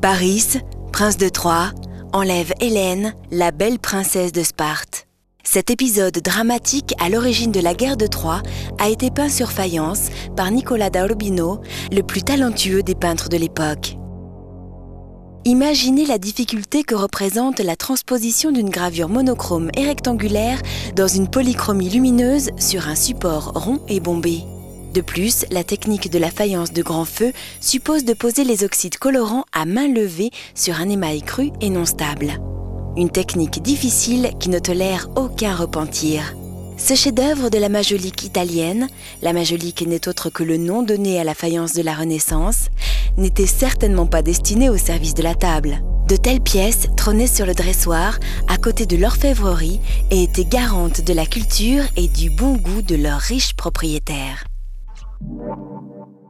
Paris, prince de Troie, enlève Hélène, la belle princesse de Sparte. Cet épisode dramatique à l'origine de la guerre de Troie a été peint sur faïence par Nicolas da Urbino, le plus talentueux des peintres de l'époque. Imaginez la difficulté que représente la transposition d'une gravure monochrome et rectangulaire dans une polychromie lumineuse sur un support rond et bombé. De plus, la technique de la faïence de grand feu suppose de poser les oxydes colorants à main levée sur un émail cru et non stable. Une technique difficile qui ne tolère aucun repentir. Ce chef-d'œuvre de la majolique italienne, la majolique n'est autre que le nom donné à la faïence de la Renaissance, n'était certainement pas destiné au service de la table. De telles pièces trônaient sur le dressoir à côté de l'orfèvrerie et étaient garantes de la culture et du bon goût de leurs riches propriétaires. Thank you.